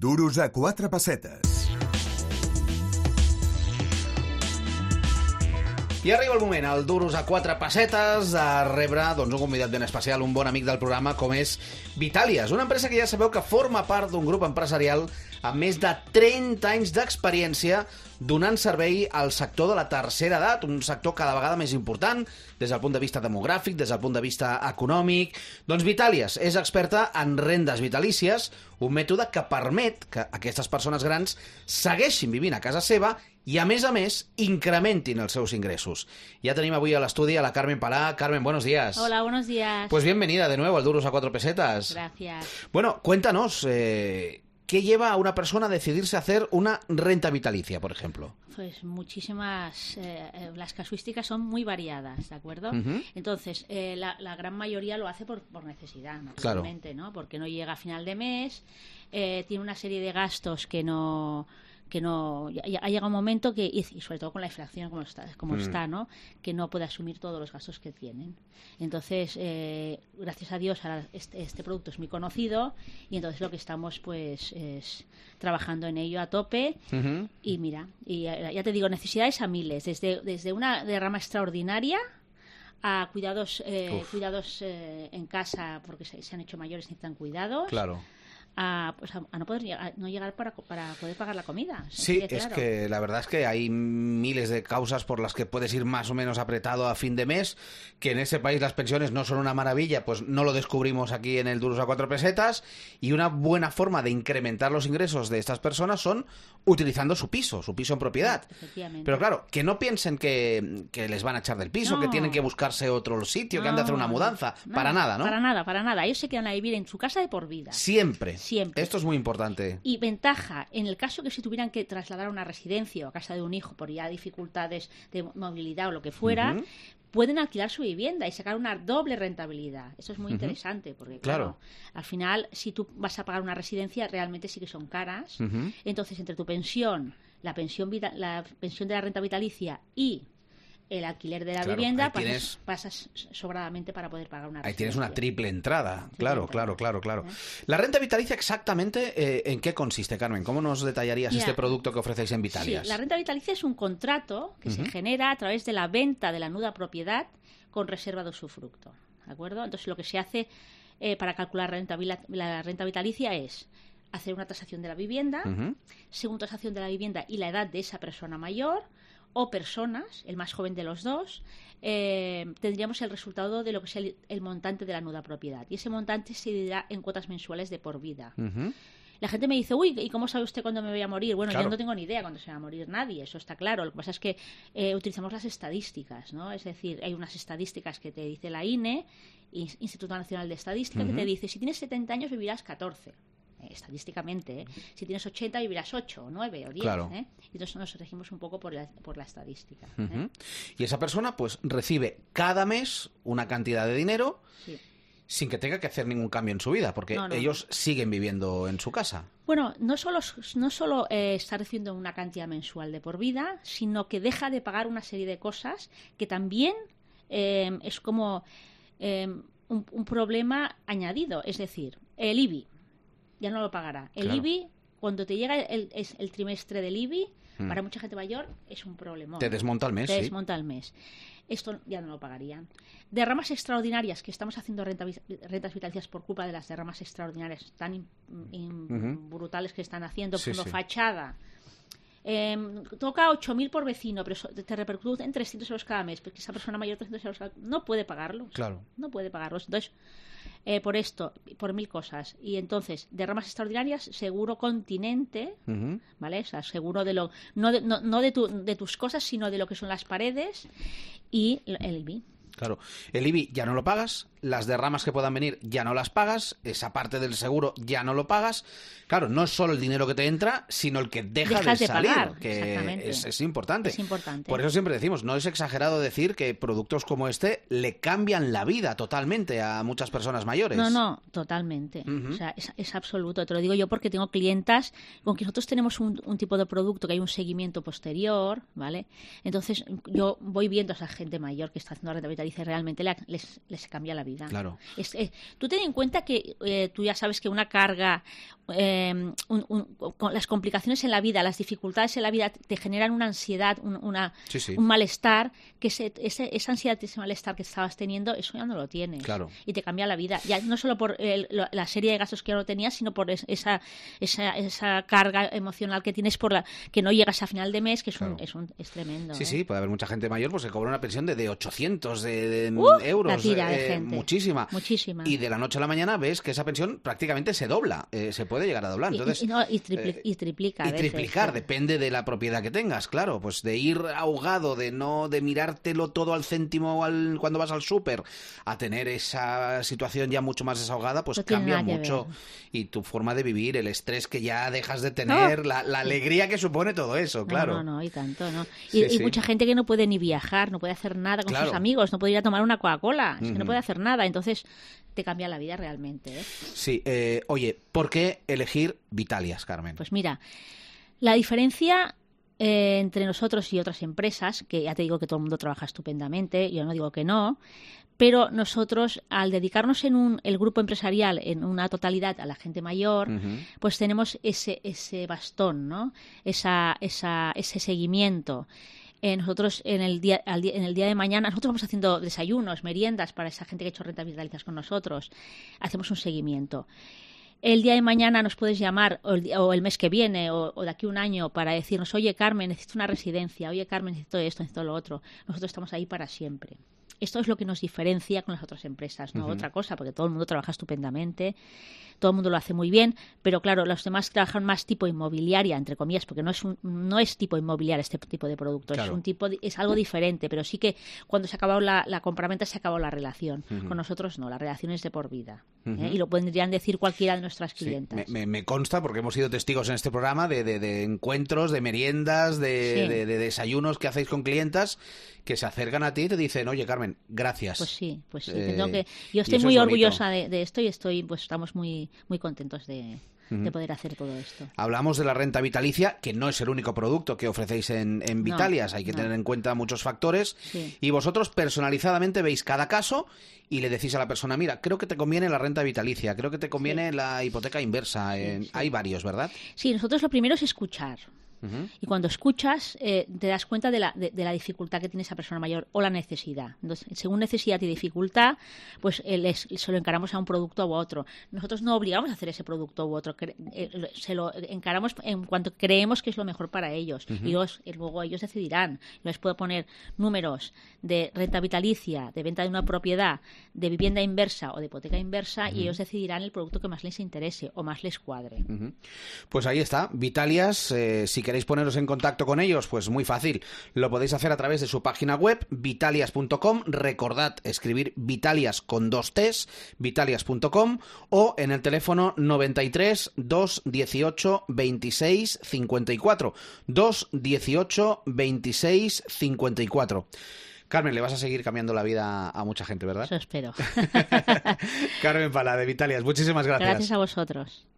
Duros a quatre pessetes. I arriba el moment, el Duros a quatre pessetes, de rebre doncs, un convidat ben especial, un bon amic del programa, com és Vitalias, una empresa que ja sabeu que forma part d'un grup empresarial amb més de 30 anys d'experiència donant servei al sector de la tercera edat, un sector cada vegada més important des del punt de vista demogràfic, des del punt de vista econòmic. Doncs Vitalias és experta en rendes vitalícies, un mètode que permet que aquestes persones grans segueixin vivint a casa seva i, a més a més, incrementin els seus ingressos. Ja tenim avui a l'estudi a la Carmen Palà. Carmen, buenos días. Hola, buenos días. Pues bienvenida de nuevo al Duros a Cuatro Pesetas. Gracias. Bueno, cuéntanos, eh, ¿qué lleva a una persona a decidirse a hacer una renta vitalicia, por ejemplo? Pues muchísimas, eh, eh, las casuísticas son muy variadas, ¿de acuerdo? Entonces, eh, la, la gran mayoría lo hace por, por necesidad, Claro. naturalmente, ¿no? Porque no llega a final de mes, eh, tiene una serie de gastos que no que no ha llegado un momento que y sobre todo con la inflación como está como Mm. está no que no puede asumir todos los gastos que tienen. Entonces eh, gracias a Dios ahora este, este producto es muy conocido y entonces lo que estamos pues es trabajando en ello a tope. Y mira, y ya te digo, necesidades a miles, desde, desde una derrama extraordinaria a cuidados eh, cuidados eh, en casa porque se, se han hecho mayores y necesitan cuidados, Claro. A, pues a, a no poder llegar- no llegar para, para poder pagar la comida. Sí, es que la verdad es que hay miles de causas por las que puedes ir más o menos apretado a fin de mes, que en ese país las pensiones no son una maravilla, pues no lo descubrimos aquí en el Duros a cuatro pesetas, y una buena forma de incrementar los ingresos de estas personas son utilizando su piso, su piso en propiedad. Pero claro, que no piensen que, que les van a echar del piso, que tienen que buscarse otro sitio, que han de hacer una mudanza. no, para nada, ¿no? Para nada, para nada. Ellos se quedan a vivir en su casa de por vida. Siempre. Siempre. Esto es muy importante. Y ventaja, en el caso que si tuvieran que trasladar a una residencia o a casa de un hijo por ya dificultades de movilidad o lo que fuera, pueden alquilar su vivienda y sacar una doble rentabilidad. Eso es muy interesante porque, Claro. claro, al final, si tú vas a pagar una residencia, realmente sí que son caras. Entonces, entre tu pensión, la pensión, la pensión de la renta vitalicia y el alquiler de la Claro, vivienda, tienes- pasas, pasas sobradamente para poder pagar una Ahí tienes una triple entrada. Claro, entrada. claro, claro, claro. ¿Eh? La renta vitalicia exactamente eh, en qué consiste, Carmen. ¿Cómo nos detallarías Mira, este producto que ofrecéis en Vitalias? Sí, la renta vitalicia es un contrato que se genera a través de la venta de la nuda propiedad con reserva de usufructo. ¿De acuerdo? Entonces, lo que se hace eh, para calcular renta, la renta vitalicia es hacer una tasación de la vivienda, Ujú. según tasación de la vivienda y la edad de esa persona mayor o personas, el más joven de los dos, eh, tendríamos el resultado de lo que es el, el montante de la nuda propiedad. Y ese montante se dividirá en cuotas mensuales de por vida. La gente me dice, uy, ¿y cómo sabe usted cuándo me voy a morir? Bueno, Claro. yo no tengo ni idea cuándo se va a morir nadie, eso está claro. Lo que pasa es que eh, utilizamos las estadísticas, ¿no? Es decir, hay unas estadísticas que te dice la INE, In- Instituto Nacional de Estadística, que te dice, si tienes 70 años vivirás 14. Estadísticamente, ¿eh? si tienes 80 vivirás 8, o 9 o 10. Claro. ¿eh? Y entonces nos regimos un poco por la, por la estadística. ¿eh? Y esa persona pues recibe cada mes una cantidad de dinero Sí. sin que tenga que hacer ningún cambio en su vida, porque No, no, ellos siguen viviendo en su casa. Bueno, no solo, no solo eh, está recibiendo una cantidad mensual de por vida, sino que deja de pagar una serie de cosas que también eh, es como eh, un, un problema añadido. Es decir, el IBI ya no lo pagará. El Claro. IBI, cuando te llega el, es el trimestre del IBI, Mm. para mucha gente mayor es un problema. Te desmonta el mes, Te sí. desmonta el mes. Esto ya no lo pagarían. Derramas extraordinarias, que estamos haciendo renta- rentas vitalicias por culpa de las derramas extraordinarias tan in- in- Ujú. brutales que están haciendo, Sí, por sí. fachada. Em, toca 8.000 por vecino, pero te repercute en 300 euros cada mes, porque esa persona mayor 300 euros cada- no puede pagarlos. Claro. No puede pagarlos. Entonces, eh, por esto, por mil cosas. Y entonces, derramas extraordinarias, seguro continente. ¿vale? O sea, seguro de lo no de, no, no de, tu- de tus cosas, sino de lo que son las paredes y el el IBI. Claro. El IBI ya no lo pagas, las derramas que puedan venir ya no las pagas, esa parte del seguro ya no lo pagas. Claro, no es solo el dinero que te entra, sino el que deja Dejas de de salir, pagar, que es, es importante. Es importante. Por eso siempre decimos, no es exagerado decir que productos como este le cambian la vida totalmente a muchas personas mayores. No, no, totalmente. O sea, es, es absoluto. Te lo digo yo porque tengo clientas con que nosotros tenemos un, un tipo de producto que hay un seguimiento posterior, ¿vale? Entonces, yo voy viendo a esa gente mayor que está haciendo renta vitalicia y realmente le- les, les cambia la vida. Claro. Es- eh, tú ten en cuenta que eh, tú ya sabes que una carga, eh, un- un- con las complicaciones en la vida, las dificultades en la vida te generan una ansiedad, un, una, Sí, sí. un malestar, que ese, ese- esa ansiedad, ese malestar que estabas teniendo, eso ya no lo tienes. Claro. Y te cambia la vida. Ya no solo por el- lo- la serie de gastos que ya no tenías, sino por es- esa, esa, esa carga emocional que tienes por la que no llegas a final de mes, que es, un, Claro. es, un- es tremendo. Sí, ¿eh? sí, puede haber mucha gente mayor pues que cobra una pensión de, de 800 de, de ¡Uh! euros. la tira de eh, gente. Muchísima. Muchísima. Y de la noche a la mañana ves que esa pensión prácticamente se dobla, eh, se puede llegar a doblar. Entonces, y, no, y tripli- eh, y triplica. a y veces, triplicar, depende de la propiedad que tengas, claro, pues de ir ahogado, de no, de mirártelo todo al céntimo al, cuando vas al súper, a tener esa situación ya mucho más desahogada, pues No cambia mucho y tu forma de vivir, el estrés que ya dejas de tener, la, la alegría que supone todo eso, claro. No, no, no, y tanto, ¿no? Y, sí. mucha gente que no puede ni viajar, no puede hacer nada con Claro. sus amigos, no puede ir a tomar una Coca-Cola, es que Ujú. no puede hacer nada. Entonces, te cambia la vida realmente, ¿eh? Sí, eh, oye, ¿por qué elegir Vitalias, Carmen? Pues mira, la diferencia eh, entre nosotros y otras empresas, que ya te digo que todo el mundo trabaja estupendamente, yo no digo que no, pero nosotros, al dedicarnos en un, el grupo empresarial en una totalidad a la gente mayor, Ujú. pues tenemos ese, ese bastón, ¿no? Esa, esa, ese seguimiento. Eh, nosotros en el, día, al día- en el día de mañana, nosotros vamos haciendo desayunos, meriendas para esa gente que ha hecho rentas vitalizas con nosotros. Hacemos un seguimiento. El día de mañana nos puedes llamar, o el, o el mes que viene, o, o de aquí un año, para decirnos, oye Carmen, necesito una residencia, oye Carmen, necesito esto, necesito lo otro. Nosotros estamos ahí para siempre. Esto es lo que nos diferencia con las otras empresas, no otra cosa, porque todo el mundo trabaja estupendamente, todo el mundo lo hace muy bien, pero claro, los demás trabajan más tipo inmobiliaria, entre comillas, porque no es un, no es tipo inmobiliaria este tipo de producto, Claro. es un tipo, es algo diferente, pero sí que cuando se ha acabado la, la compraventa se ha acabado la relación. Con nosotros no, la relación es de por vida. ¿Eh? Ujú. Y lo podrían decir cualquiera de nuestras Sí, clientas. me, me- me consta porque hemos sido testigos en este programa de, de- de encuentros, de meriendas, de, Sí. de- de desayunos que hacéis con clientas que se acercan a ti y te dicen, oye Carmen, gracias. Pues sí, pues sí. Eh, que- yo estoy muy es orgullosa de, de esto y estoy, pues estamos muy, muy contentos de, De poder hacer todo esto. Hablamos de la renta vitalicia, que no es el único producto que ofrecéis en, en No, Vitalias. Hay que no. tener en cuenta muchos factores. Sí. Y vosotros personalizadamente veis cada caso y le decís a la persona, mira, creo que te conviene la renta vitalicia, creo que te conviene la hipoteca inversa. sí. Hay varios, ¿verdad? Sí, nosotros lo primero es escuchar. Y cuando escuchas, eh, te das cuenta de la, de, de la dificultad que tiene esa persona mayor o la necesidad. Entonces, según necesidad y dificultad, pues eh, les- se lo encaramos a un producto u otro. Nosotros no obligamos a hacer ese producto u otro. eh, se lo encaramos en cuanto creemos que es lo mejor para ellos. Y los- y luego ellos decidirán. Les puedo poner números de renta vitalicia, de venta de una propiedad, de vivienda inversa o de hipoteca inversa y ellos decidirán el producto que más les interese o más les cuadre. Pues ahí está, Vitalias, eh, si queréis poneros en contacto con ellos, pues muy fácil. Lo podéis hacer a través de su página web, vitalias.com. Recordad escribir Vitalias con dos T's, vitalias.com o en el teléfono 93 218 26 54. 218 26 54. Carmen, le vas a seguir cambiando la vida a mucha gente, ¿verdad? Eso espero. Carmen Pala, de Vitalias, muchísimas Gracias a vosotros.